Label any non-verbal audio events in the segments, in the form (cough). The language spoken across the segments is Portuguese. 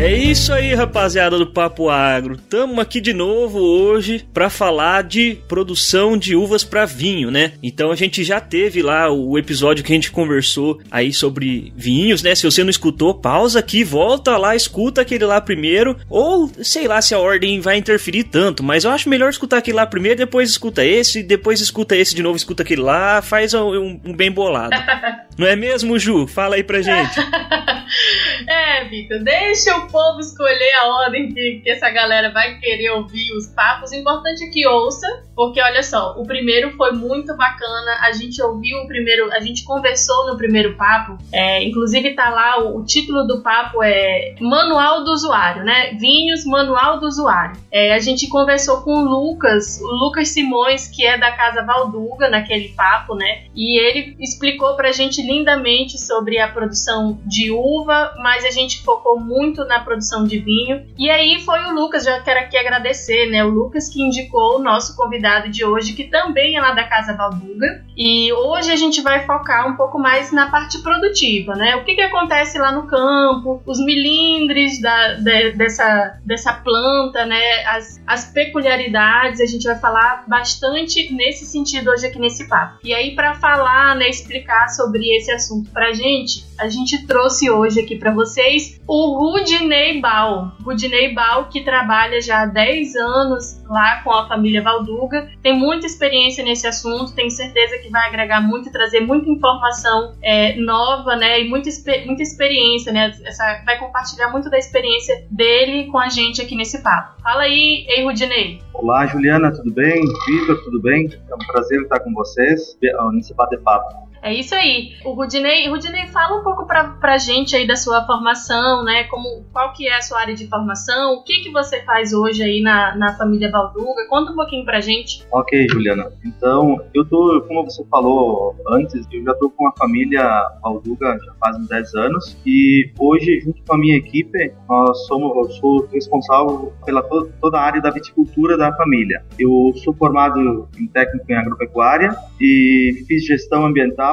É isso aí, rapaziada do Papo Agro. Tamo aqui de novo hoje para falar de produção de uvas para vinho, né? Então a gente já teve lá o episódio que a gente conversou aí sobre vinhos, né? Se você não escutou, pausa aqui, volta lá, escuta aquele lá primeiro, ou sei lá se a ordem vai interferir tanto, mas eu acho melhor escutar aquele lá primeiro, depois escuta esse, depois escuta esse de novo, escuta aquele lá, faz um, um bem bolado. (laughs) Não é mesmo, Ju? Fala aí pra gente. (laughs) é, Vitor, deixa o povo escolher a ordem que, que essa galera vai querer ouvir os papos. O importante é que ouça, porque olha só, o primeiro foi muito bacana. A gente ouviu o primeiro, a gente conversou no primeiro papo. É, inclusive tá lá o, o, título do papo é Manual do Usuário, né? Vinhos Manual do Usuário. É, a gente conversou com o Lucas, o Lucas Simões, que é da Casa Valduga, naquele papo, né? E ele explicou pra gente lindamente sobre a produção de uva, mas a gente focou muito na produção de vinho. E aí foi o Lucas, já quero aqui agradecer, né? O Lucas que indicou o nosso convidado de hoje, que também é lá da Casa Valduga. E hoje a gente vai focar um pouco mais na parte produtiva, né? O que, que acontece lá no campo, os milindres da, de, dessa, dessa planta, né? As, as peculiaridades, a gente vai falar bastante nesse sentido hoje aqui nesse papo. E aí, para falar, né, explicar sobre esse assunto pra gente, a gente trouxe hoje aqui para vocês o Rudinei Bal. Rudinei Bal, que trabalha já há 10 anos lá com a família Valduga, tem muita experiência nesse assunto, tenho certeza que vai agregar muito e trazer muita informação é, nova, né, e muita, muita experiência, né, essa, vai compartilhar muito da experiência dele com a gente aqui nesse papo. Fala aí, ei Rudinei. Olá, Juliana, tudo bem? Vitor, tudo bem? É um prazer estar com vocês nesse bate-papo. É isso aí. O Rudinei, Rudinei fala um pouco pra, pra gente aí da sua formação, né? Como, qual que é a sua área de formação, o que que você faz hoje aí na, na família Valduga? Conta um pouquinho pra gente. Ok, Juliana. Então, eu tô, como você falou antes, eu já tô com a família Valduga já faz uns 10 anos e hoje, junto com a minha equipe, nós somos, eu sou responsável pela to, toda a área da viticultura da família. Eu sou formado em técnico em agropecuária e fiz gestão ambiental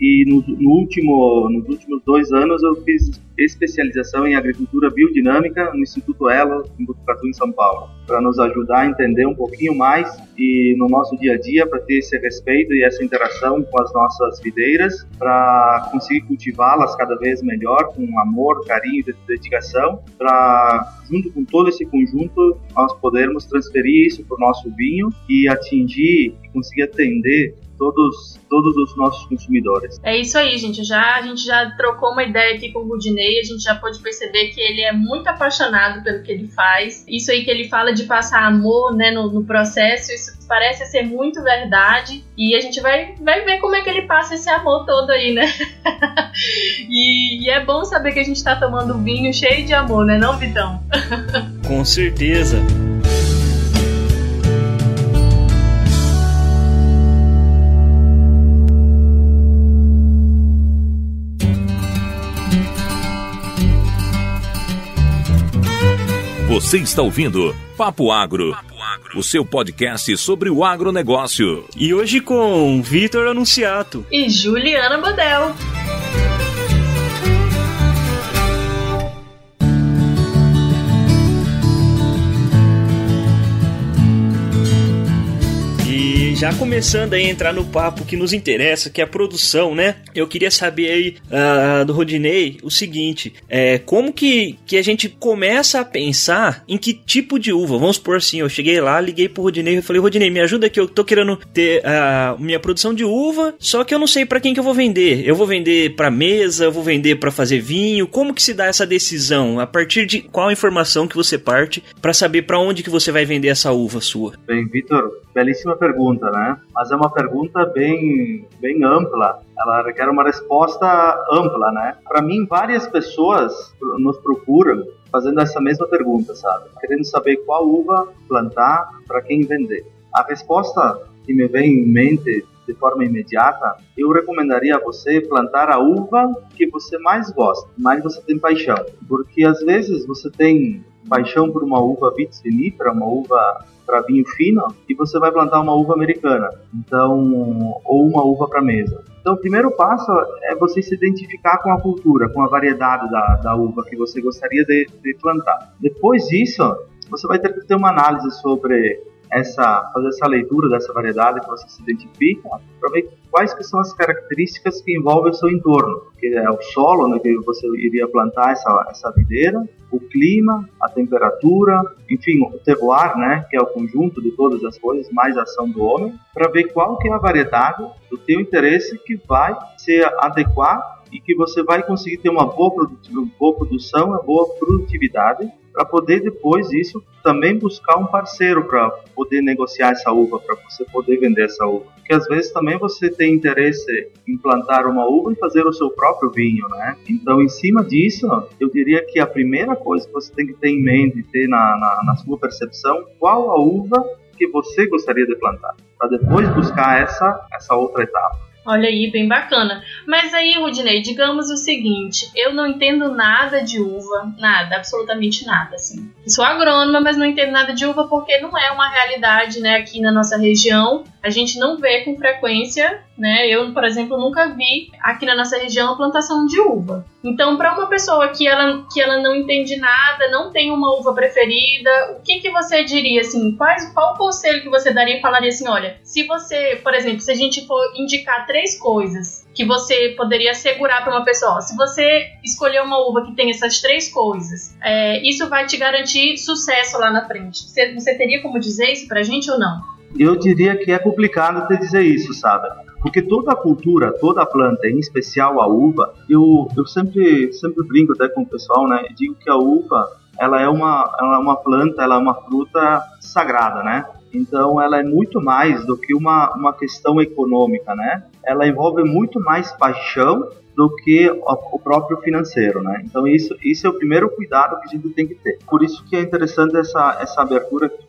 e no, no, último, nos últimos dois anos eu fiz especialização em agricultura biodinâmica no Instituto Elo, em Botucatu, em São Paulo, para nos ajudar a entender um pouquinho mais e no nosso dia a dia para ter esse respeito e essa interação com as nossas videiras, para conseguir cultivá-las cada vez melhor com amor, carinho e dedicação, para junto com todo esse conjunto nós podermos transferir isso para o nosso vinho e atingir conseguir atender todos, todos os nossos consumidores. É isso aí, gente. Já, a gente já trocou uma ideia aqui com o Rudinei, a gente já pode perceber que ele é muito apaixonado pelo que ele faz. Isso aí que ele fala de passar amor né, no, no processo, isso parece ser muito verdade. E a gente vai, vai ver como é que ele passa esse amor todo aí, né? (laughs) e, e, é bom saber que a gente tá tomando vinho cheio de amor, né, não, Vitão? com certeza. Você está ouvindo Papo Agro, Papo Agro, o seu podcast sobre o agronegócio. E hoje com Vitor Anunciato e Juliana Bodel. Já começando a entrar no papo que nos interessa, que é a produção, né? Eu queria saber aí uh, do Rodinei o seguinte: é, como que, que a gente começa a pensar em que tipo de uva? Vamos por assim, eu cheguei lá, liguei pro Rodinei e falei, Rodinei, me ajuda aqui, eu tô querendo ter a uh, minha produção de uva, só que eu não sei para quem que eu vou vender. Eu vou vender para mesa, eu vou vender para fazer vinho. Como que se dá essa decisão? A partir de qual informação que você parte para saber para onde que você vai vender essa uva sua? Bem, Vitor, belíssima pergunta, né? Mas é uma pergunta bem, bem ampla. Ela requer uma resposta ampla, né? Para mim, várias pessoas nos procuram fazendo essa mesma pergunta, sabe? Querendo saber qual uva plantar para quem vender. A resposta que me vem em mente de forma imediata, eu recomendaria a você plantar a uva que você mais gosta, mais você tem paixão, porque às vezes você tem paixão por uma uva vitis vinifera, uma uva para vinho fino, e você vai plantar uma uva americana, então ou uma uva para mesa. Então, o primeiro passo é você se identificar com a cultura, com a variedade da, da uva que você gostaria de, de plantar. Depois disso, você vai ter que ter uma análise sobre essa, fazer essa leitura dessa variedade que você se identifica, para ver quais que são as características que envolvem o seu entorno, que é o solo, né, que você iria plantar essa, essa videira, o clima, a temperatura, enfim, o terroir, né, que é o conjunto de todas as coisas, mais a ação do homem, para ver qual que é a variedade do teu interesse que vai se adequar e que você vai conseguir ter uma boa, produção, uma boa produtividade para poder depois isso também buscar um parceiro para poder negociar essa uva, para você poder vender essa uva. Porque às vezes também você tem interesse em plantar uma uva e fazer o seu próprio vinho, né? Então, em cima disso, eu diria que a primeira coisa que você tem que ter em mente, ter na, na, na sua percepção, qual a uva que você gostaria de plantar, para depois buscar essa, essa outra etapa. Olha aí, bem bacana. Mas aí, Rudinei, digamos o seguinte: eu não entendo nada de uva, nada, absolutamente nada, assim. sou agrônoma, mas não entendo nada de uva porque não é uma realidade, né, aqui na nossa região a gente não vê com frequência, né? Eu, por exemplo, nunca vi aqui na nossa região plantação de uva. Então, para uma pessoa que ela, que ela não entende nada, não tem uma uva preferida, o que, que você diria assim? Quais, qual conselho que você daria e falaria assim: olha, se você, por exemplo, se a gente for indicar três coisas que você poderia assegurar para uma pessoa, se você escolher uma uva que tem essas três coisas, é, isso vai te garantir sucesso lá na frente. Você, você teria como dizer isso para a gente ou não? eu diria que é complicado te dizer isso, sabe? Porque toda a cultura, toda a planta, em especial a uva, eu, eu sempre, sempre brinco até com o pessoal, né? Digo que a uva, ela é uma, ela é uma planta, ela é uma fruta sagrada, né? Então, ela é muito mais do que uma, uma questão econômica, né? Ela envolve muito mais paixão do que o próprio financeiro, né? Então isso, isso é o primeiro cuidado que a gente tem que ter. Por isso que é interessante essa, essa abertura que tu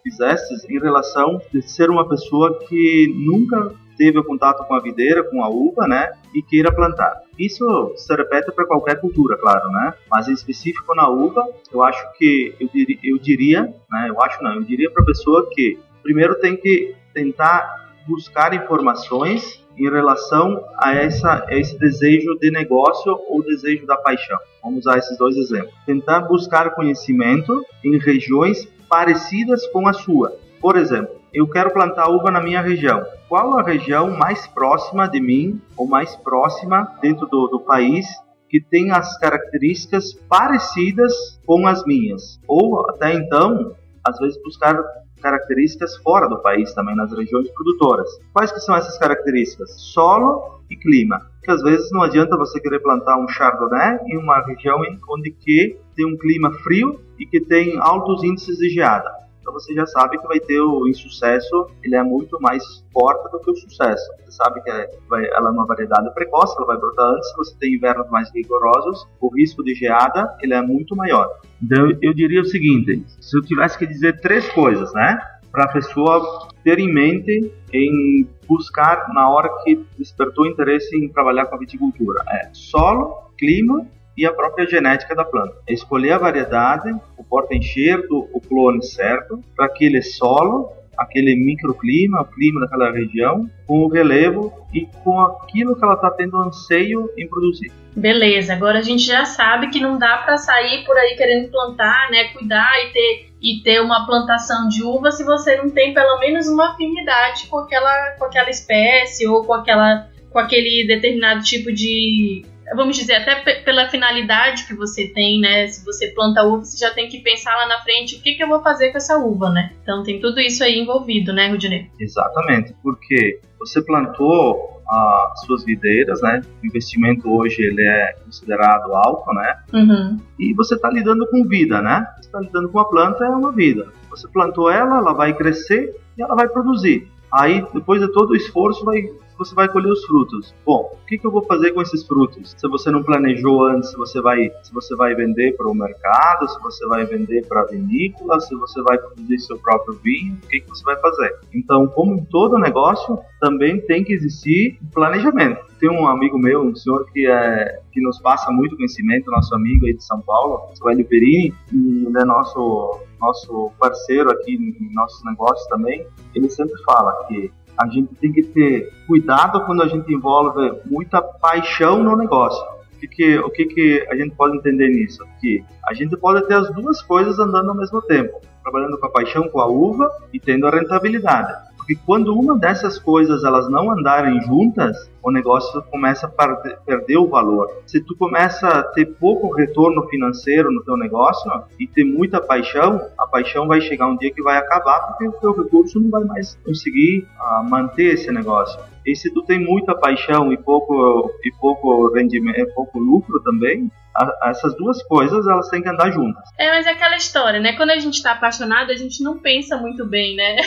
em relação de ser uma pessoa que nunca teve contato com a videira, com a uva, né? E queira plantar. Isso se repete para qualquer cultura, claro, né? Mas em específico na uva, eu acho que eu diria, eu diria né? Eu acho não, eu diria para a pessoa que primeiro tem que tentar buscar informações em relação a, essa, a esse desejo de negócio ou desejo da paixão. Vamos usar esses dois exemplos. Tentar buscar conhecimento em regiões parecidas com a sua. Por exemplo, eu quero plantar uva na minha região. Qual a região mais próxima de mim ou mais próxima dentro do, do país que tem as características parecidas com as minhas? Ou até então, às vezes buscar características fora do país também, nas regiões produtoras. Quais que são essas características? Solo e clima. Que às vezes não adianta você querer plantar um chardonnay em uma região onde que tem um clima frio e que tem altos índices de geada você já sabe que vai ter o insucesso, ele é muito mais forte do que o sucesso. Você sabe que é, ela é uma variedade precoce, ela vai brotar antes, você tem invernos mais rigorosos, o risco de geada ele é muito maior. Então eu diria o seguinte, se eu tivesse que dizer três coisas, né? Para a pessoa ter em mente em buscar na hora que despertou interesse em trabalhar com a viticultura. É solo, clima e a própria genética da planta. É escolher a variedade, o porta-enxerto, o clone certo, para aquele solo, aquele microclima, o clima daquela região, com o relevo e com aquilo que ela está tendo anseio em produzir. Beleza, agora a gente já sabe que não dá para sair por aí querendo plantar, né, cuidar e ter e ter uma plantação de uva se você não tem pelo menos uma afinidade com aquela com aquela espécie ou com aquela com aquele determinado tipo de vamos dizer, até pela finalidade que você tem, né? Se você planta uva, você já tem que pensar lá na frente o que, que eu vou fazer com essa uva, né? Então tem tudo isso aí envolvido, né, Rudinei? Exatamente, porque você plantou as suas videiras, né? O investimento hoje ele é considerado alto, né? Uhum. E você está lidando com vida, né? Você está lidando com a planta, é uma vida. Você plantou ela, ela vai crescer e ela vai produzir. Aí, depois de todo o esforço, vai, você vai colher os frutos. Bom, o que, que eu vou fazer com esses frutos? Se você não planejou antes, se você vai, se você vai vender para o mercado, se você vai vender para a vinícola, se você vai produzir seu próprio vinho, o que, que você vai fazer? Então, como em todo negócio, também tem que existir planejamento. Tem um amigo meu, um senhor que é que nos passa muito conhecimento, nosso amigo aí de São Paulo, o Hélio Perini, ele é nosso nosso parceiro aqui em nossos negócios também. Ele sempre fala que a gente tem que ter cuidado quando a gente envolve muita paixão no negócio. O que, que, o que, que a gente pode entender nisso? Que a gente pode ter as duas coisas andando ao mesmo tempo, trabalhando com a paixão, com a uva e tendo a rentabilidade. Porque quando uma dessas coisas elas não andarem juntas, o negócio começa a perder o valor. Se tu começa a ter pouco retorno financeiro no teu negócio e ter muita paixão, a paixão vai chegar um dia que vai acabar porque o teu recurso não vai mais conseguir uh, manter esse negócio. E se tu tem muita paixão e pouco e pouco rendimento, pouco lucro também, a, essas duas coisas elas têm que andar juntas. É, mas é aquela história, né? Quando a gente está apaixonado, a gente não pensa muito bem, né?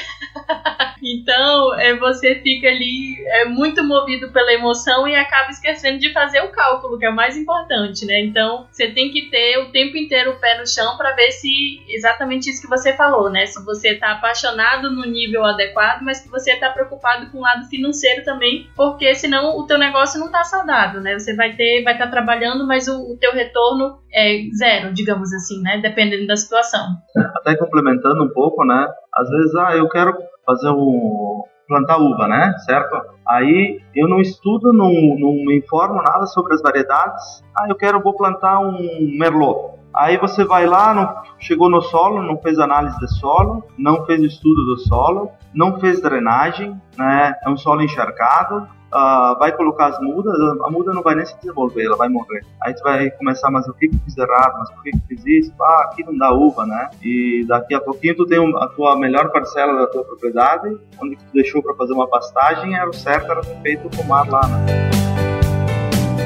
(laughs) então, é, você fica ali é, muito movido pela emoção e acaba esquecendo de fazer o cálculo, que é o mais importante, né? Então, você tem que ter o tempo inteiro o pé no chão para ver se exatamente isso que você falou, né? Se você está apaixonado no nível adequado, mas que você está preocupado com o lado financeiro também, porque senão o teu negócio não está saudável, né? Você vai ter, vai estar tá trabalhando, mas o, o teu retorno é zero, digamos assim, né? Dependendo da situação. Até complementando um pouco, né? Às vezes, ah, eu quero fazer um plantar uva, né? Certo? Aí eu não estudo, não, não me informo nada sobre as variedades. Ah, eu quero vou plantar um merlot. Aí você vai lá, não, chegou no solo, não fez análise de solo, não fez estudo do solo, não fez drenagem, né? É um solo encharcado, uh, vai colocar as mudas, a muda não vai nem se desenvolver, ela vai morrer. Aí tu vai começar, mas o que que fiz errado, mas por que que fiz isso? Ah, aqui não dá uva, né? E daqui a pouquinho tu tem a tua melhor parcela da tua propriedade, onde tu deixou para fazer uma pastagem, era o certo, era feito o pomar lá, né?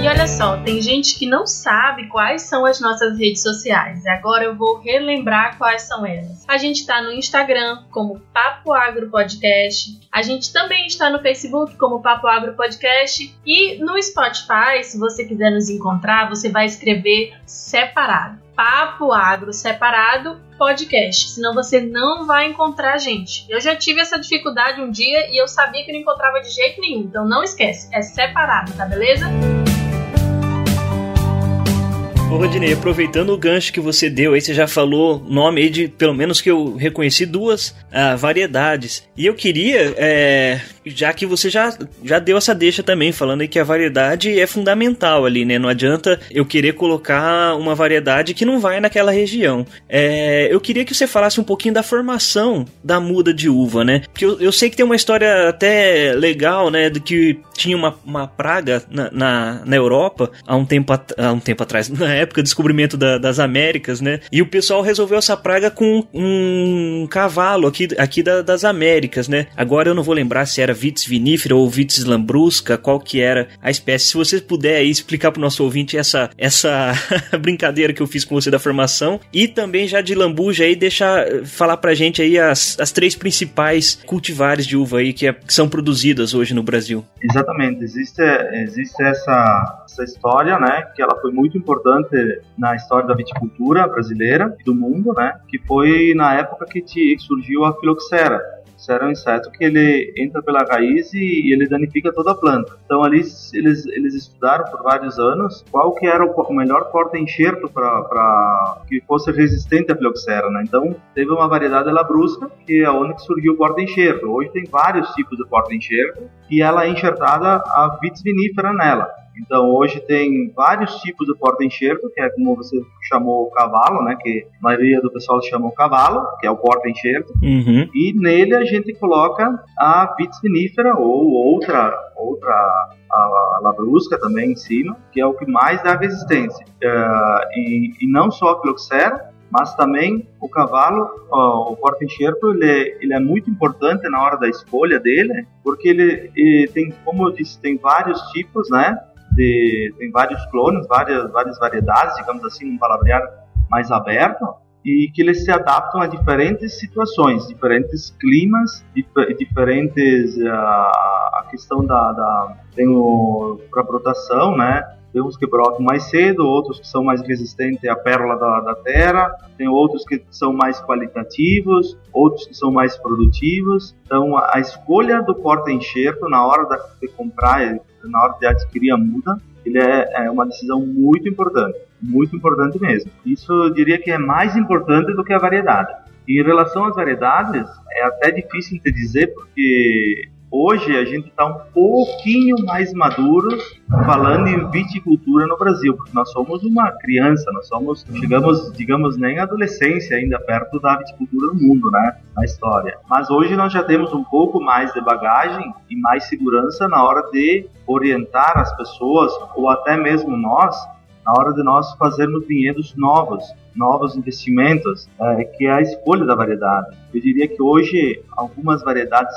E olha só, tem gente que não sabe quais são as nossas redes sociais. Agora eu vou relembrar quais são elas. A gente está no Instagram como Papo Agro Podcast. A gente também está no Facebook como Papo Agro Podcast. E no Spotify, se você quiser nos encontrar, você vai escrever separado. Papo Agro separado podcast, senão você não vai encontrar a gente. Eu já tive essa dificuldade um dia e eu sabia que não encontrava de jeito nenhum, então não esquece, é separado, tá beleza? Ô Rodinei, aproveitando o gancho que você deu aí, você já falou nome aí de, pelo menos que eu reconheci, duas ah, variedades. E eu queria, é, já que você já, já deu essa deixa também, falando aí que a variedade é fundamental ali, né? Não adianta eu querer colocar uma variedade que não vai naquela região. É, eu queria que você falasse um pouquinho da formação da muda de uva, né? Porque eu, eu sei que tem uma história até legal, né? De que tinha uma, uma praga na, na, na Europa há um tempo, há um tempo atrás, (laughs) na época época do descobrimento da, das Américas, né? E o pessoal resolveu essa praga com um cavalo aqui, aqui da, das Américas, né? Agora eu não vou lembrar se era Vitis vinifera ou Vitis lambrusca, qual que era a espécie. Se você puder aí explicar para o nosso ouvinte essa, essa (laughs) brincadeira que eu fiz com você da formação e também já de lambuja aí, deixar falar pra gente aí as, as três principais cultivares de uva aí que, é, que são produzidas hoje no Brasil. Exatamente, existe, existe essa, essa história, né, que ela foi muito importante na história da viticultura brasileira e do mundo, né? Que foi na época que surgiu a filoxera. Era um inseto que ele entra pela raiz e, ele danifica toda a planta. Então ali eles, eles estudaram por vários anos qual que era o, melhor porta-enxerto para que fosse resistente à filoxera, né? Então teve uma variedade labrusca que é onde surgiu o porta-enxerto. Hoje tem vários tipos de porta-enxerto e ela é enxertada a vitis vinifera nela. Então hoje tem vários tipos de porta-enxerto, que é como você chamou o cavalo, né? Que a maioria do pessoal chama o cavalo, que é o porta-enxerto. Uhum. E nele a gente coloca a vitis vinifera ou outra outra a labrusca também em cima, que é o que mais dá resistência. Uh, e, e, não só a filoxera, mas também o cavalo, o porta-enxerto, ele, é, ele é muito importante na hora da escolha dele, porque ele, ele, tem, como eu disse, tem vários tipos, né? De, tem vários clones, várias, várias variedades, digamos assim, um palavreado mais aberto. e que eles se adaptam a diferentes situações, diferentes climas, dif diferentes uh, a questão da, da tem para brotação, né? Tem uns que brotam mais cedo, outros que são mais resistentes à pérola da, da terra, tem outros que são mais qualitativos, outros que são mais produtivos. Então, a, a escolha do porta-enxerto na hora de comprar, na hora de adquirir a muda, ele é, é uma decisão muito importante, muito importante mesmo. Isso eu diria que é mais importante do que a variedade. Em relação às variedades, é até difícil de dizer, porque hoje a gente está um pouquinho mais maduro falando em viticultura no Brasil, porque nós somos uma criança, nós somos, chegamos, digamos, nem adolescência ainda perto da viticultura no mundo, né, na história. Mas hoje nós já temos um pouco mais de bagagem e mais segurança na hora de orientar as pessoas, ou até mesmo nós, na hora de nós fazermos vinhedos novos, novos investimentos, é, que é a escolha da variedade. Eu diria que hoje algumas variedades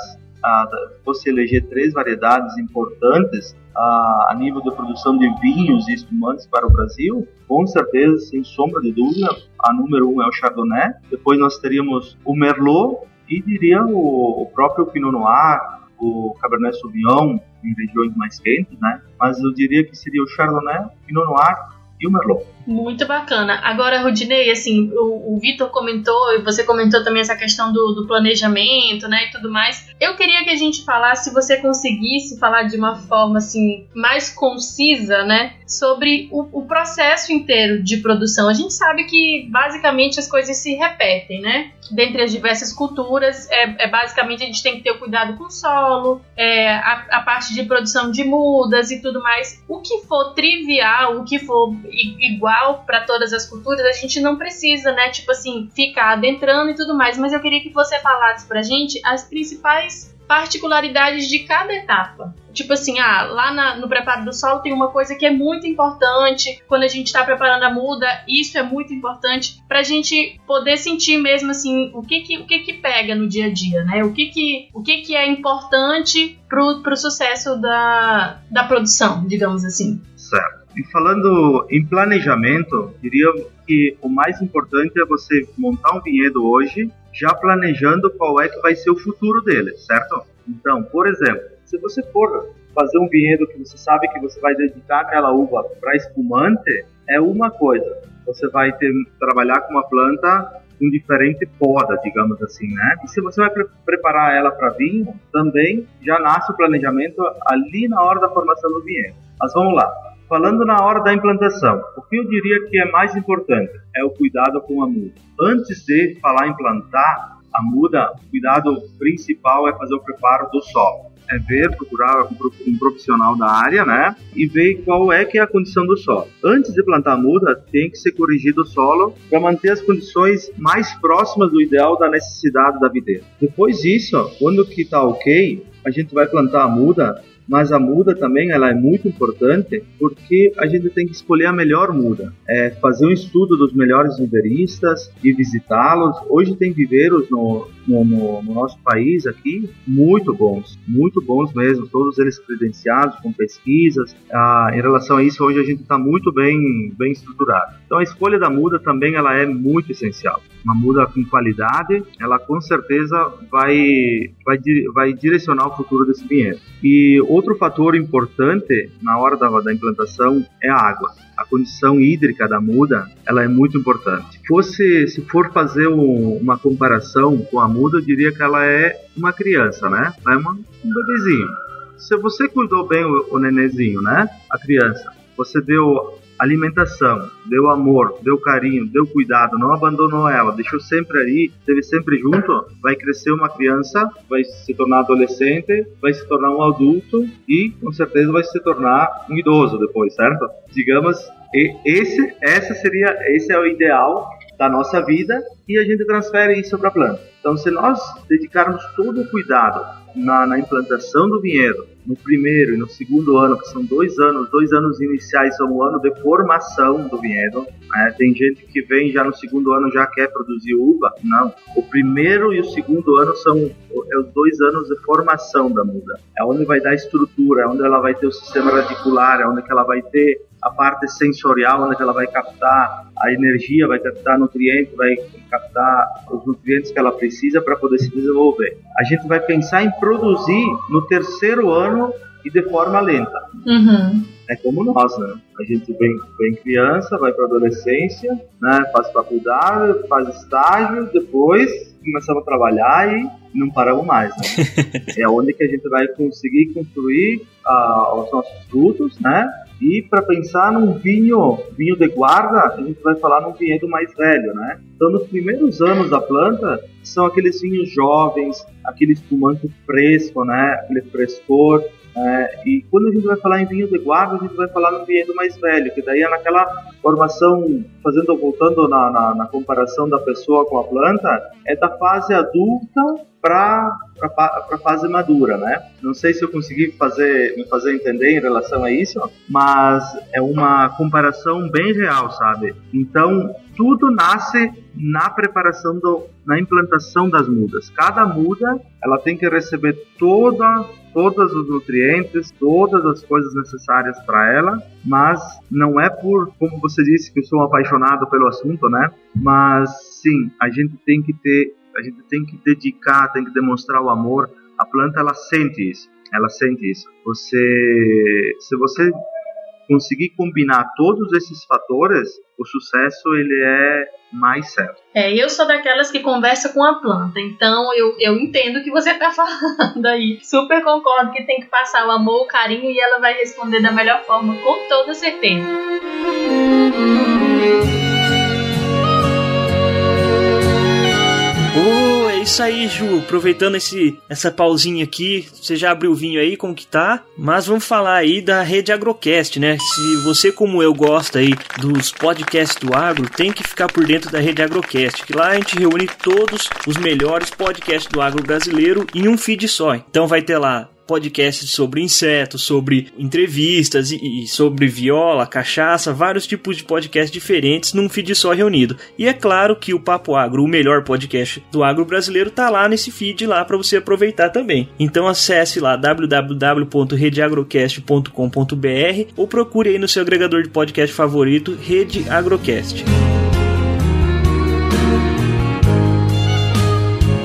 fosse eleger três variedades importantes a, nível de produção de vinhos e espumantes para o Brasil, com certeza, sem sombra de dúvida, a número um é o Chardonnay. Depois nós teríamos o Merlot e diria o, o próprio Pinot Noir, o Cabernet Sauvignon em regiões mais quentes, né? Mas eu diria que seria o Chardonnay, Pinot Noir e o Merlot. Muito bacana. Agora, Rudinei, assim, o, o Vitor comentou, e você comentou também essa questão do, do, planejamento, né, e tudo mais. Eu queria que a gente falasse, se você conseguisse falar de uma forma, assim, mais concisa, né, sobre o, o processo inteiro de produção. A gente sabe que, basicamente, as coisas se repetem, né? Dentre as diversas culturas, é, é basicamente a gente tem que ter cuidado com o solo, é, a, a parte de produção de mudas e tudo mais. O que for trivial, o que for igual igual para todas as culturas, a gente não precisa, né, tipo assim, ficar adentrando e tudo mais, mas eu queria que você falasse pra gente as principais particularidades de cada etapa. Tipo assim, ah, lá na, no preparo do solo tem uma coisa que é muito importante quando a gente está preparando a muda, isso é muito importante para a gente poder sentir mesmo assim o que que, o que que pega no dia a dia, né? O que que, o que, que é importante pro, pro sucesso da, da produção, digamos assim. Certo. E falando em planejamento, diria que o mais importante é você montar um vinhedo hoje, já planejando qual é que vai ser o futuro dele, certo? Então, por exemplo, se você for fazer um vinhedo que você sabe que você vai dedicar aquela uva para espumante, é uma coisa. Você vai ter trabalhar com uma planta com diferente poda, digamos assim, né? E se você vai pre preparar ela para vinho, também já nasce o planejamento ali na hora da formação do vinhedo. Mas vamos lá. Falando na hora da implantação, o que eu diria que é mais importante é o cuidado com a muda. Antes de falar em plantar a muda, o cuidado principal é fazer o preparo do solo. É ver, procurar um profissional da área, né? E ver qual é que é a condição do solo. Antes de plantar a muda, tem que ser corrigido o solo para manter as condições mais próximas do ideal da necessidade da videira. Depois disso, quando que está ok, a gente vai plantar a muda mas a muda também ela é muito importante porque a gente tem que escolher a melhor muda, é fazer um estudo dos melhores viveristas e visitá-los. Hoje tem viveiros no, no, no, no, nosso país aqui muito bons, muito bons mesmo, todos eles credenciados com pesquisas. Ah, em relação a isso, hoje a gente está muito bem, bem estruturado. Então a escolha da muda também ela é muito essencial. Uma muda com qualidade, ela com certeza vai, vai, vai direcionar o futuro desse vinhedo. E outro fator importante na hora da, da implantação é a água a condição hídrica da muda ela é muito importante. Fosse, se for fazer um, uma comparação com a muda, eu diria que ela é uma criança, né? Ela é uma, um bebezinho. Se você cuidou bem o, o nenezinho, né? A criança, você deu alimentação, deu amor, deu carinho, deu cuidado, não abandonou ela, deixou sempre ali, esteve sempre junto, vai crescer uma criança, vai se tornar adolescente, vai se tornar um adulto e com certeza vai se tornar um idoso depois, certo? Digamos, esse, essa seria, esse é o ideal da nossa vida e a gente transfere isso para a planta. Então, se nós dedicarmos todo o cuidado na, na, implantação do vinhedo, no primeiro e no segundo ano, que são dois anos, dois anos iniciais são o ano de formação do vinhedo. Né? Tem gente que vem já no segundo ano já quer produzir uva. Não. O primeiro e o segundo ano são é os dois anos de formação da muda. É onde vai dar estrutura, é onde ela vai ter o sistema radicular, é onde ela vai ter a parte sensorial, onde ela vai captar a energia, vai captar nutrientes, vai captar os nutrientes que ela precisa para poder se desenvolver. A gente vai pensar em produzir no terceiro ano e de forma lenta. Uhum. É como nós, né? A gente vem, vem criança, vai para adolescência, né? faz faculdade, faz estágio, depois começamos a trabalhar e não paramos mais. Né? (laughs) é onde que a gente vai conseguir construir uh, os nossos frutos, né? E para pensar num vinho, vinho de guarda, a gente vai falar num vinhedo mais velho, né? Então, nos primeiros anos da planta, são aqueles vinhos jovens, aquele espumante fresco, né? Aquele frescor. É, e quando a gente vai falar em vinho de guarda, a gente vai falar no vinhedo mais velho, que daí é naquela formação, fazendo voltando na, na, na comparação da pessoa com a planta, é da fase adulta para a fase madura, né? Não sei se eu consegui fazer, me fazer entender em relação a isso, mas é uma comparação bem real, sabe? Então, tudo nasce na preparação do, na implantação das mudas. Cada muda, ela tem que receber toda todos os nutrientes, todas as coisas necessárias para ela, mas não é por, como você disse, que eu sou apaixonado pelo assunto, né? Mas sim, a gente tem que ter, a gente tem que dedicar, tem que demonstrar o amor. A planta ela sente isso, ela sente isso. Você, se você conseguir combinar todos esses fatores, o sucesso ele é mais certo. É, eu sou daquelas que conversa com a planta, então eu, eu entendo o que você está (laughs) falando aí. Super concordo que tem que passar o amor, o carinho e ela vai responder da melhor forma, com toda certeza. Isso aí, Ju. Aproveitando esse, essa pausinha aqui, você já abriu o vinho aí, como que tá? Mas vamos falar aí da rede Agrocast, né? Se você, como eu, gosta aí dos podcasts do agro, tem que ficar por dentro da rede Agrocast, que lá a gente reúne todos os melhores podcasts do agro brasileiro em um feed só. Então vai ter lá podcasts sobre insetos, sobre entrevistas e, e, sobre viola, cachaça, vários tipos de podcasts diferentes num feed só reunido. E é claro que o Papo Agro, o melhor podcast do agro brasileiro, tá lá nesse feed lá para você aproveitar também. Então acesse lá www.redeagrocast.com.br ou procure aí no seu agregador de podcast favorito Rede Agrocast.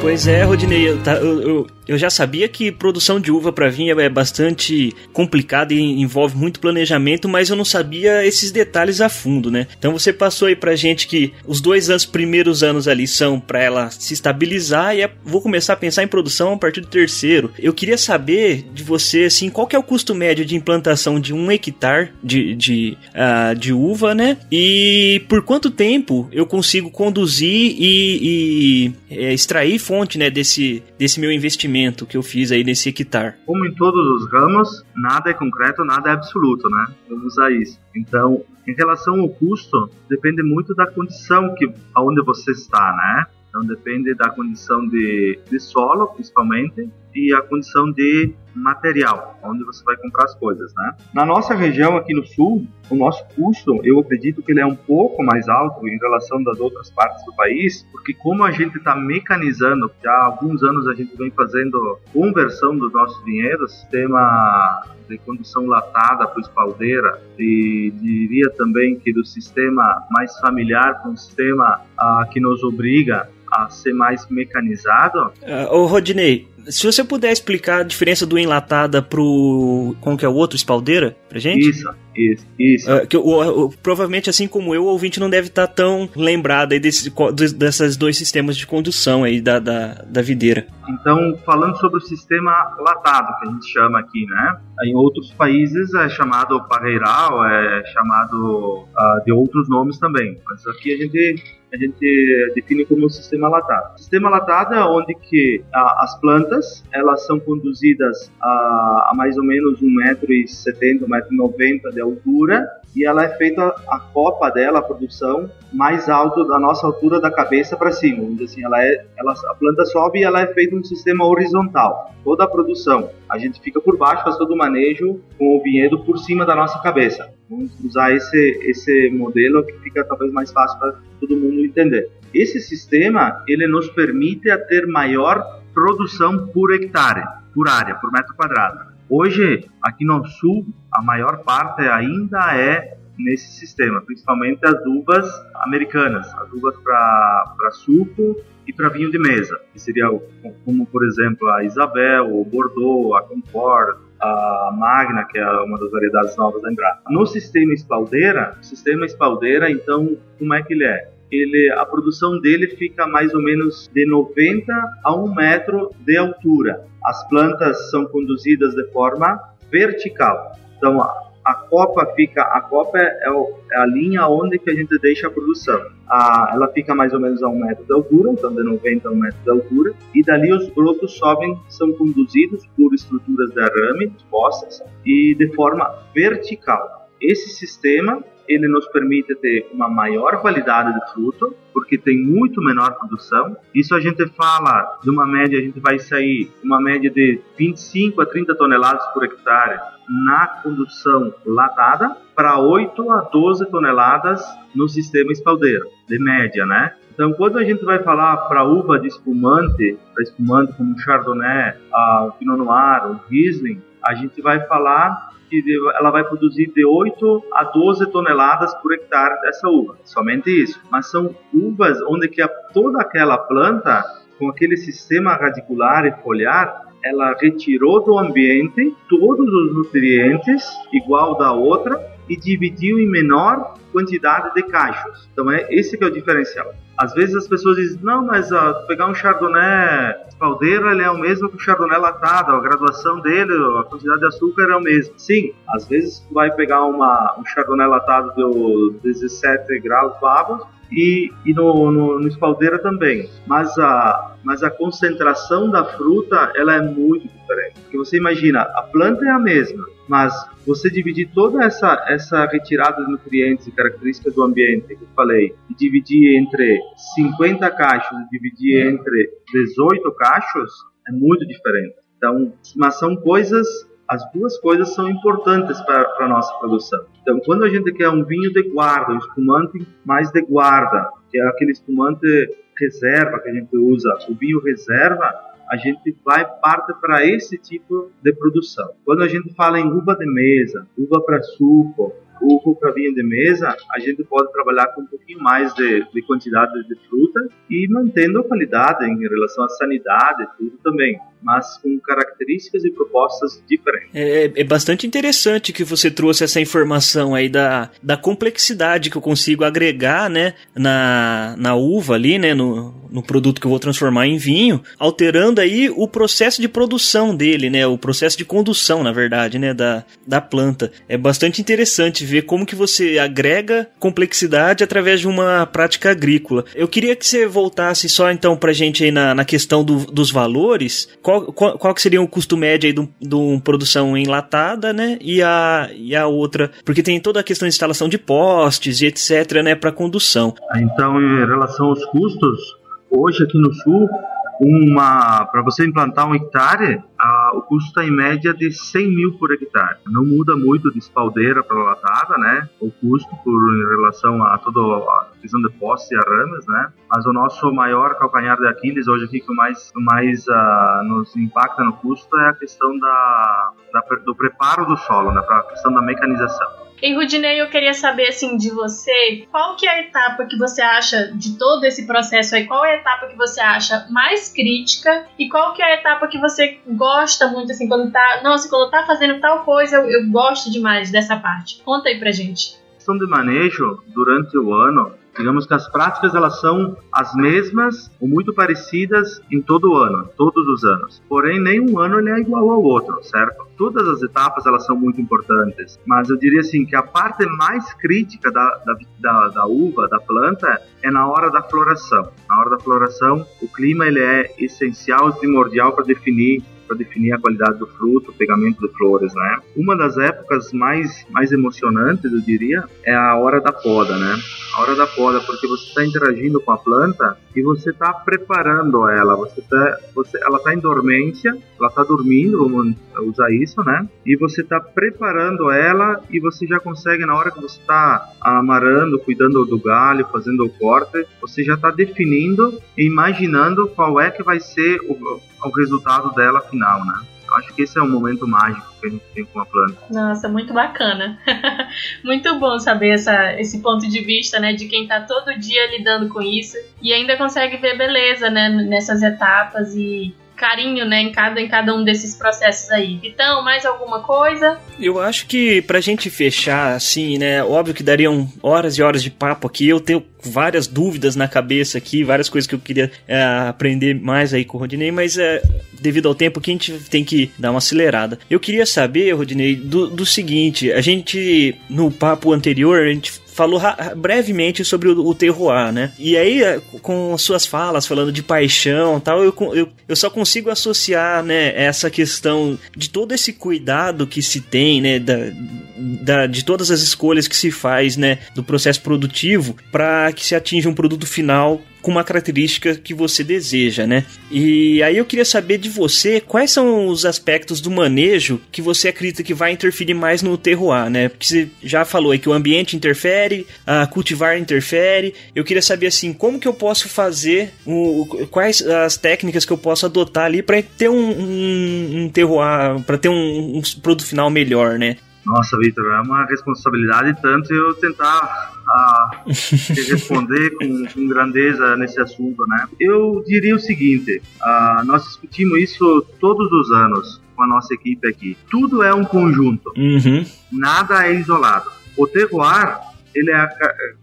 Pois é, Rodinei, eu, eu, eu, já sabia que produção de uva para vinho é bastante complicada e envolve muito planejamento, mas eu não sabia esses detalhes a fundo, né? Então você passou aí pra gente que os dois anos, primeiros anos ali são para ela se estabilizar e é, vou começar a pensar em produção a partir do terceiro. Eu queria saber de você, assim, qual que é o custo médio de implantação de um hectare de, de, uh, de uva, né? E por quanto tempo eu consigo conduzir e, e é, extrair fonte, né, desse, desse meu investimento que eu fiz aí nesse hectare. Como em todos os ramos, nada é concreto, nada é absoluto, né? Vamos usar isso. Então, em relação ao custo, depende muito da condição que aonde você está, né? Então depende da condição de, de solo, principalmente, e a condição de material, onde você vai comprar as coisas, né? Na nossa região aqui no sul, o nosso custo, eu acredito que ele é um pouco mais alto em relação das outras partes do país, porque como a gente está mecanizando, já há alguns anos a gente vem fazendo conversão dos nossos vinhedos, sistema de condução latada para espaldeira, e diria também que do sistema mais familiar para um sistema uh, que nos obriga a ser mais mecanizado. Uh, ô Rodney, se você puder explicar a diferença do enlatada pro. Como que é o outro, espaldeira, pra gente? Isso, isso, isso. Uh, que, provavelmente, assim como eu, o ouvinte não deve estar tá tão lembrado aí desse, desses dois sistemas de condução aí da, da, da videira. Então, falando sobre o sistema latado, que a gente chama aqui, né? Em outros países é chamado parreiral, é chamado uh, de outros nomes também. Mas aqui a gente a gente define como sistema latado. Sistema latado é onde que a, as plantas elas são conduzidas a, a mais ou menos 1,70m, 1,90m de altura e ela é feita a copa dela, a produção, mais alto da nossa altura da cabeça para cima. Dizer assim, ela é, ela, a planta sobe e ela é feita um sistema horizontal. Toda a produção. A gente fica por baixo, faz todo o manejo com o vinhedo por cima da nossa cabeça. Vamos usar esse, esse modelo que fica talvez mais fácil para todo mundo entender. Esse sistema, ele nos permite ter maior produção por hectare, por área, por metro quadrado. Hoje, aqui no sul, a maior parte ainda é nesse sistema, principalmente as uvas americanas, as uvas para suco e para vinho de mesa, que seria como, por exemplo, a Isabel, o Bordeaux, a Concord, a Magna, que é uma das variedades novas da Embrapa. No sistema espaldeira, o sistema espaldeira, então, como é que ele é? Ele, a produção dele fica mais ou menos de 90 a 1 metro de altura. As plantas são conduzidas de forma vertical. Então, a copa fica a copa é, é, a linha onde que a gente deixa a produção a, ela fica mais ou menos a um metro de altura então de 90 a um metro de altura e dali os brotos sobem são conduzidos por estruturas de arame dispostas e de forma vertical esse sistema ele nos permite ter uma maior qualidade de fruto, porque tem muito menor produção. Isso a gente fala de uma média, a gente vai sair uma média de 25 a 30 toneladas por hectare na condução latada para 8 a 12 toneladas no sistema espaldeiro, de média, né? Então, quando a gente vai falar para uva de espumante, para espumante como o Chardonnay, o Pinot Noir, o Riesling, a gente vai falar que ela vai produzir de 8 a 12 toneladas por hectare dessa uva, somente isso. Mas são uvas onde que a, toda aquela planta, com aquele sistema radicular e foliar, ela retirou do ambiente todos os nutrientes igual da outra e dividiu em menor quantidade de cachos. Então é esse que é o diferencial. Às vezes as pessoas dizem, não, mas uh, pegar um chardonnay espaldeira, ele é o mesmo que o chardonnay latado, a graduação dele, a quantidade de açúcar é o mesmo. Sim, às vezes tu vai pegar uma, um chardonnay latado de 17 graus bravos e, e no, no, no espaldeira também. Mas a, mas a concentração da fruta ela é muito diferente. Porque você imagina, a planta é a mesma, mas você dividir toda essa, essa retirada de nutrientes e características do ambiente que eu falei, e dividir entre 50 cachos e dividir entre 18 cachos, é muito diferente. Então, mas são coisas as duas coisas são importantes para a nossa produção. Então, quando a gente quer um vinho de guarda, um espumante mais de guarda, que é aquele espumante reserva que a gente usa, o vinho reserva, a gente vai parte para esse tipo de produção. Quando a gente fala em uva de mesa, uva para suco, uva para vinho de mesa, a gente pode trabalhar com um pouquinho mais de, de quantidade de fruta e mantendo a qualidade em relação à sanidade, tudo também mas com características e propostas diferentes. É, é, bastante interessante que você trouxe essa informação aí da, da complexidade que eu consigo agregar, né, na, na uva ali, né, no, no produto que eu vou transformar em vinho, alterando aí o processo de produção dele, né, o processo de condução, na verdade, né, da, da planta. É bastante interessante ver como que você agrega complexidade através de uma prática agrícola. Eu queria que você voltasse só então pra gente aí na, na questão do, dos valores, qual, qual, qual que seria o custo médio aí de uma produção enlatada, né? E a, e a outra, porque tem toda a questão de instalação de postes e etc, né, para condução. Então, em relação aos custos, hoje aqui no sul, uma para você implantar um hectare, a, o custo está em média de 100 mil por hectare. Não muda muito de espaldeira para latada, né? O custo por em relação a toda a questão de posse e arames, né? Mas o nosso maior calcanhar de Aquiles hoje aqui que mais mais uh, nos impacta no custo é a questão da, da do preparo do solo, né? Para a questão da mecanização. E Rudinei, eu queria saber assim de você, qual que é a etapa que você acha de todo esse processo aí? Qual é a etapa que você acha mais crítica e qual que é a etapa que você gosta muito assim quando tá, nossa, quando tá fazendo tal coisa, eu, eu gosto demais dessa parte. Conta aí pra gente. Questão de manejo durante o ano, Digamos que as práticas elas são as mesmas ou muito parecidas em todo ano, todos os anos. Porém, nenhum ano ele é igual ao outro, certo? Todas as etapas elas são muito importantes, mas eu diria assim que a parte mais crítica da, da, da, da uva, da planta, é na hora da floração. Na hora da floração, o clima ele é essencial e primordial para definir para definir a qualidade do fruto, o pegamento de flores, né? Uma das épocas mais, mais emocionantes, eu diria, é a hora da poda, né? A hora da poda, porque você está interagindo com a planta e você está preparando ela, você tá, você, ela está em dormência, ela está dormindo, vamos usar isso, né? E você está preparando ela e você já consegue, na hora que você está amarando, cuidando do galho, fazendo o corte, você já está definindo e imaginando qual é que vai ser o, o resultado dela final, né? Eu acho que esse é um momento mágico que a gente tem com a planta. Nossa, muito bacana. (laughs) muito bom saber essa, esse ponto de vista, né, de quem está todo dia lidando com isso e ainda consegue ver beleza, né, nessas etapas e carinho, né, em cada, em cada um desses processos aí. Então, mais alguma coisa? Eu acho que pra gente fechar, assim, né, óbvio que dariam horas e horas de papo aqui, eu tenho várias dúvidas na cabeça aqui, várias coisas que eu queria é, aprender mais aí com o Rodinei, mas é, devido ao tempo que a gente tem que dar uma acelerada. Eu queria saber, Rodinei, do, do seguinte, a gente, no papo anterior, a gente falou brevemente sobre o, o terroir, né? E aí, é, com suas falas, falando de paixão tal, eu, eu, eu só consigo associar, né, essa questão de todo esse cuidado que se tem, né, da, da, de todas as escolhas que se faz, né, do processo produtivo para que se atinja um produto final com uma característica que você deseja, né? E aí eu queria saber de você quais são os aspectos do manejo que você acredita que vai interferir mais no terroir, né? Porque você já falou aí que o ambiente interfere, a cultivar interfere. Eu queria saber assim, como que eu posso fazer, o, quais as técnicas que eu posso adotar ali para ter um, um, um terroir, para ter um, um produto final melhor, né? Nossa, Vitor, é uma responsabilidade tanto eu tentar uh, (laughs) responder com, com, grandeza nesse assunto, né? Eu diria o seguinte: uh, nós discutimos isso todos os anos com a nossa equipe aqui. Tudo é um conjunto, uhum. nada é isolado. O terroir ele é,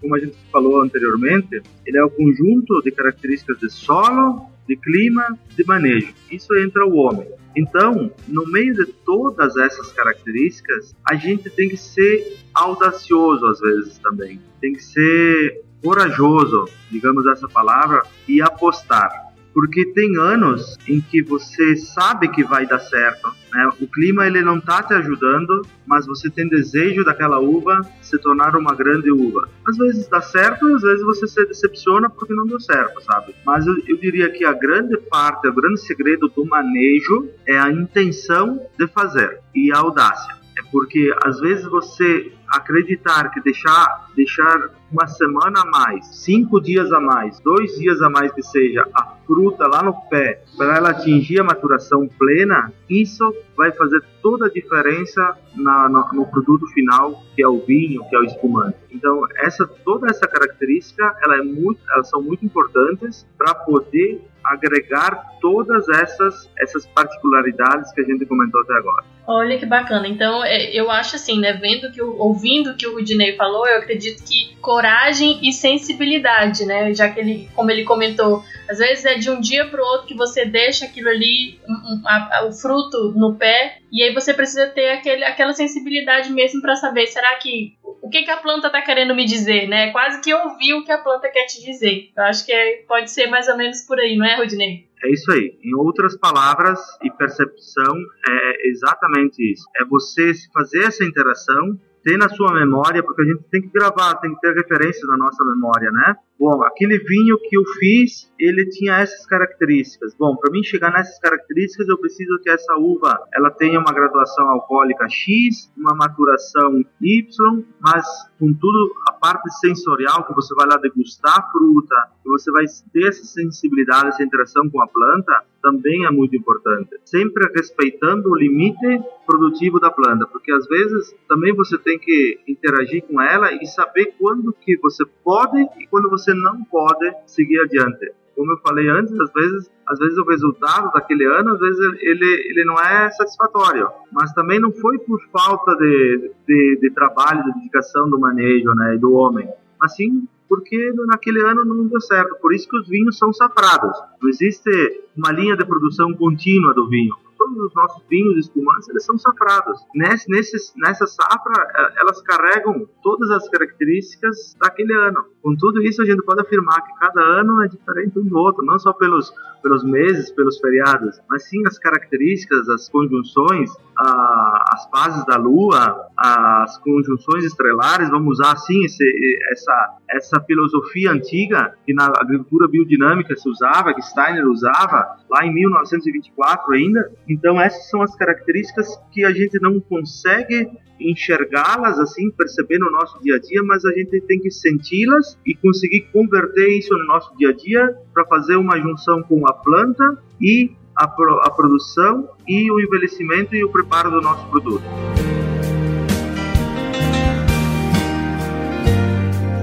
como a gente falou anteriormente, ele é o conjunto de características de solo, de clima, de manejo. Isso entra o homem. Então, no meio de todas essas características, a gente tem que ser audacioso às vezes também. Tem que ser corajoso, digamos essa palavra, e apostar porque tem anos em que você sabe que vai dar certo, né? O clima ele não tá te ajudando, mas você tem desejo daquela uva se tornar uma grande uva. Às vezes dá certo, às vezes você se decepciona porque não deu certo, sabe? Mas eu, eu diria que a grande parte, o grande segredo do manejo é a intenção de fazer e a audácia. É porque às vezes você acreditar que deixar, deixar uma semana a mais, cinco dias a mais, dois dias a mais que seja a fruta lá no pé, para ela atingir a maturação plena, isso vai fazer toda a diferença na, no, no, produto final, que é o vinho, que é o espumante. Então, essa, toda essa característica, ela é muito, elas são muito importantes para poder agregar todas essas, essas particularidades que a gente comentou até agora. Olha que bacana. Então, é, eu acho assim, né, vendo que ouvindo o que o Rudinei falou, eu acredito que coragem e sensibilidade, né? Já que ele, como ele comentou, às vezes é de um dia para o outro que você deixa aquilo ali, um, a, a, o fruto no pé, e aí você precisa ter aquele, aquela sensibilidade mesmo para saber, será que o que, que a planta está querendo me dizer, né? Quase que ouvir o que a planta quer te dizer. Eu acho que é, pode ser mais ou menos por aí, não é, Rodinei? É isso aí. Em outras palavras, e percepção é exatamente isso. É você fazer essa interação ter na sua memória, porque a gente tem que gravar, tem que ter referências na nossa memória, né? Bom, aquele vinho que eu fiz, ele tinha essas características. Bom, para mim chegar nessas características, eu preciso que essa uva ela tenha uma graduação alcoólica X, uma maturação Y, mas com tudo a parte sensorial que você vai lá degustar a fruta, que você vai ter essa sensibilidade, essa interação com a planta, também é muito importante. Sempre respeitando o limite produtivo da planta, porque às vezes também você tem que interagir com ela e saber quando que você pode e quando você não pode seguir adiante. Como eu falei antes, às vezes, às vezes o resultado daquele ano, às vezes ele, ele não é satisfatório, mas também não foi por falta de, de, de trabalho, de dedicação do manejo, né, do homem, mas sim porque naquele ano não deu certo. Por isso que os vinhos são safrados. Não existe uma linha de produção contínua do vinho todos os nossos vinhos espumantes, eles são safrados. Nesse, nesses, nessa safra, é, elas carregam todas as características daquele ano. Com tudo isso, a gente pode afirmar que cada ano é diferente um do outro, não só pelos, pelos meses, pelos feriados, mas sim as características, as conjunções, a, as fases da lua, as conjunções estrelares, vamos usar assim esse, essa, essa filosofia antiga que na agricultura biodinâmica se usava, que Steiner usava lá em 1924 ainda, então essas são as características que a gente não consegue enxergá-las assim, perceber no nosso dia a dia, mas a gente tem que senti-las e conseguir converter isso no nosso dia a dia para fazer uma junção com a planta e a, pro, a produção e o envelhecimento e o preparo do nosso produto.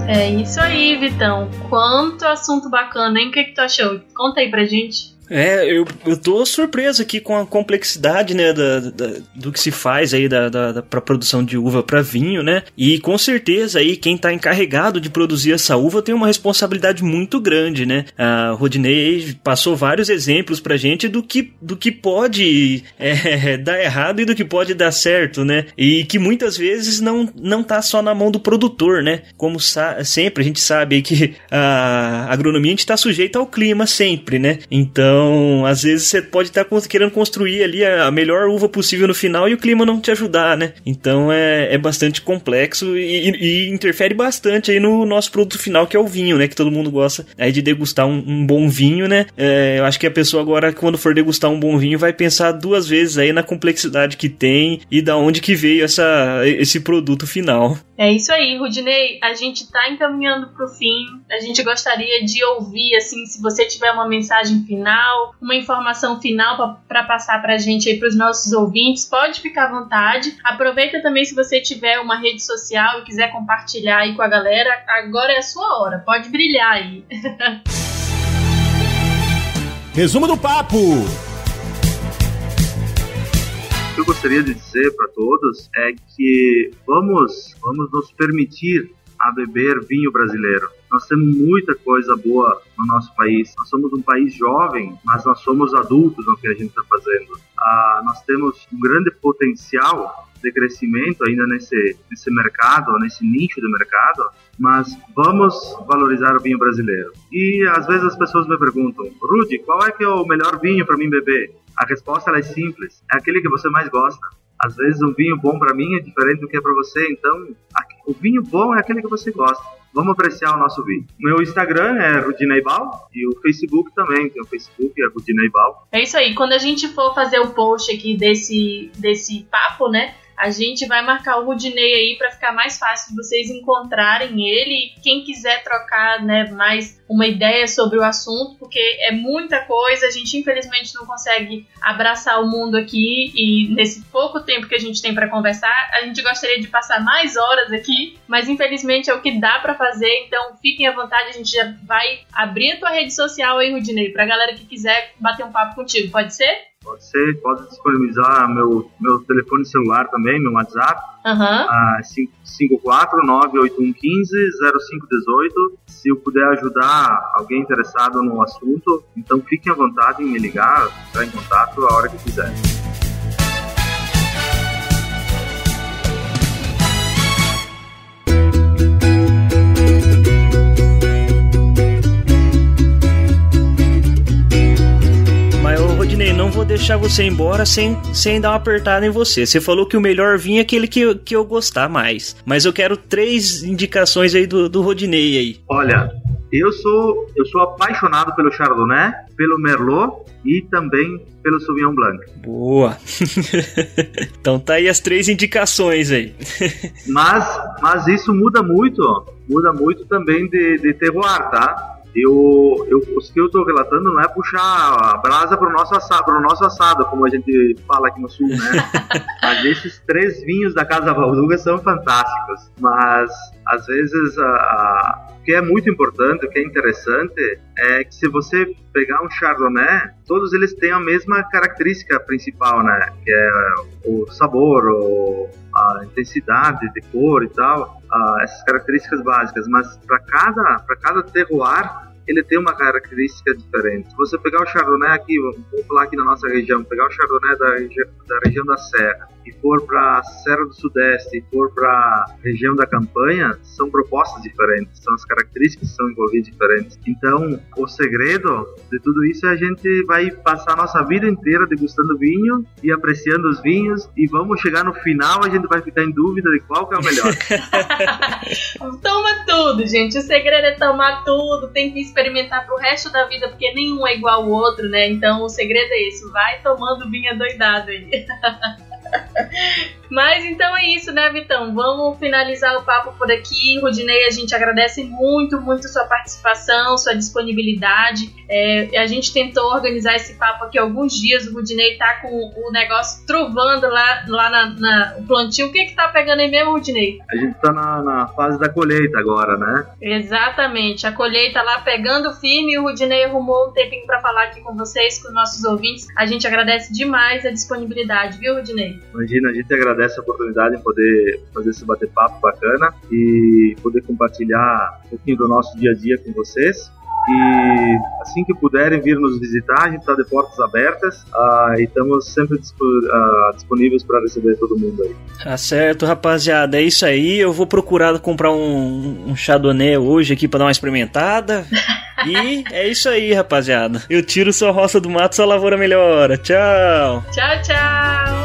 É isso aí, Vitão. Quanto assunto bacana, hein? O que, que tu achou? Conta aí pra gente. É, eu, eu tô surpreso aqui com a complexidade, né, da, da do que se faz aí da, da, da pra produção de uva para vinho, né? E com certeza aí quem tá encarregado de produzir essa uva tem uma responsabilidade muito grande, né? A Rodinei passou vários exemplos pra gente do que, do que pode é, (laughs) dar errado e do que pode dar certo, né? E que muitas vezes não, não tá só na mão do produtor, né? Como sempre, a gente sabe que a agronomia a gente tá sujeito ao clima sempre, né? Então então, às vezes você pode estar tá querendo construir ali a melhor uva possível no final e o clima não te ajudar, né? Então é, é bastante complexo e, e, interfere bastante aí no nosso produto final, que é o vinho, né? Que todo mundo gosta aí de degustar um, um bom vinho, né? É, eu acho que a pessoa agora, quando for degustar um bom vinho, vai pensar duas vezes aí na complexidade que tem e da onde que veio essa, esse produto final. É isso aí, Rudinei. A gente tá encaminhando pro fim. A gente gostaria de ouvir, assim, se você tiver uma mensagem final, uma informação final para passar pra gente aí pros nossos ouvintes, pode ficar à vontade. Aproveita também se você tiver uma rede social e quiser compartilhar aí com a galera. Agora é a sua hora. Pode brilhar aí. (laughs) Resumo do papo que eu gostaria de dizer para todos é que vamos, vamos nos permitir a beber vinho brasileiro. Nós temos muita coisa boa no nosso país. Nós somos um país jovem, mas nós somos adultos no que a gente está fazendo. Ah, nós temos um grande potencial de crescimento ainda nesse, nesse mercado, nesse nicho de mercado, mas vamos valorizar o vinho brasileiro. E às vezes as pessoas me perguntam, Rudy, qual é que é o melhor vinho para mim beber? A resposta é simples, é aquele que você mais gosta. Às vezes um vinho bom para mim é diferente do que é para você, então o vinho bom é aquele que você gosta. Vamos apreciar o nosso vídeo. Meu Instagram é Rudineibal e o Facebook também, tem o Facebook, é Rudineibal. É isso aí. Quando a gente for fazer o post aqui desse, desse papo, né? A gente vai marcar o Rudinei aí para ficar mais fácil vocês encontrarem ele. Quem quiser trocar né, mais uma ideia sobre o assunto, porque é muita coisa, a gente infelizmente não consegue abraçar o mundo aqui e nesse pouco tempo que a gente tem para conversar, a gente gostaria de passar mais horas aqui, mas infelizmente é o que dá para fazer, então fiquem à vontade, a gente já vai abrir a tua rede social aí, Rudinei, pra galera que quiser bater um papo contigo, pode ser? Pode ser, pode disponibilizar meu, meu telefone celular também, meu WhatsApp. Uhum. Uh, 54981150518. Se eu puder ajudar alguém interessado no assunto, então fiquem à vontade em me ligar, entrar em contato a hora que quiser. Rodney, não vou deixar você embora sem, sem dar uma apertada em você. Você falou que o melhor vinho é aquele que, que eu gostar mais. Mas eu quero três indicações aí do, do Rodney aí. Olha, eu sou, eu sou apaixonado pelo Chardonnay, pelo Merlot e também pelo Sauvignon Blanc. Boa! (laughs) então tá aí as três indicações aí. (laughs) mas, mas isso muda muito, muda muito também de, de terroir, tá? Eu, eu, os que eu estou relatando não é puxar a brasa para o nosso assado, pro nosso assado, como a gente fala aqui no sul, né? (laughs) Mas esses três vinhos da Casa Valduga são fantásticos. Mas às vezes a, a, o que é muito importante, o que é interessante é que se você pegar um Chardonnay, todos eles têm a mesma característica principal, né? Que é o sabor, o, a intensidade de cor e tal, essas características básicas. Mas para cada para cada terroir ele tem uma característica diferente. Se você pegar o Chardonnay aqui, vamos falar aqui na nossa região, pegar o Chardonnay da, da região da Serra e for para a Serra do Sudeste e for para a região da Campanha, são propostas diferentes, são as características que são envolvidas diferentes. Então, o segredo de tudo isso é a gente vai passar a nossa vida inteira degustando vinho e apreciando os vinhos e vamos chegar no final a gente vai ficar em dúvida de qual que é o melhor. (laughs) Toma tudo, gente. O segredo é tomar tudo, tem que experimentar pro resto da vida, porque nenhum é igual ao outro, né? Então o segredo é isso, vai tomando vinho doidado aí. (laughs) (laughs) Mas então é isso, né, Vitão? Vamos finalizar o papo por aqui. Rudinei, a gente agradece muito, muito sua participação, sua disponibilidade. É, a gente tentou organizar esse papo aqui alguns dias. O Rudinei tá com o negócio trovando lá, lá na, na o plantio. O que que tá pegando aí mesmo, Rudinei? A gente tá na, na fase da colheita agora, né? Exatamente. A colheita lá pegando firme e o Rudinei arrumou um tempinho para falar aqui com vocês, com nossos ouvintes. A gente agradece demais a disponibilidade, viu, Rudinei? Imagina, a gente agradece a oportunidade de poder fazer esse bater-papo bacana e poder compartilhar um pouquinho do nosso dia a dia com vocês. E assim que puderem vir nos visitar, a gente está de portas abertas uh, e estamos sempre disp uh, disponíveis para receber todo mundo aí. Tá certo, rapaziada. É isso aí. Eu vou procurar comprar um, um Chardonnay hoje aqui para dar uma experimentada. (laughs) E é isso aí, rapaziada. Eu tiro sua roça do mato, sua lavoura melhora. Tchau. Tchau, tchau.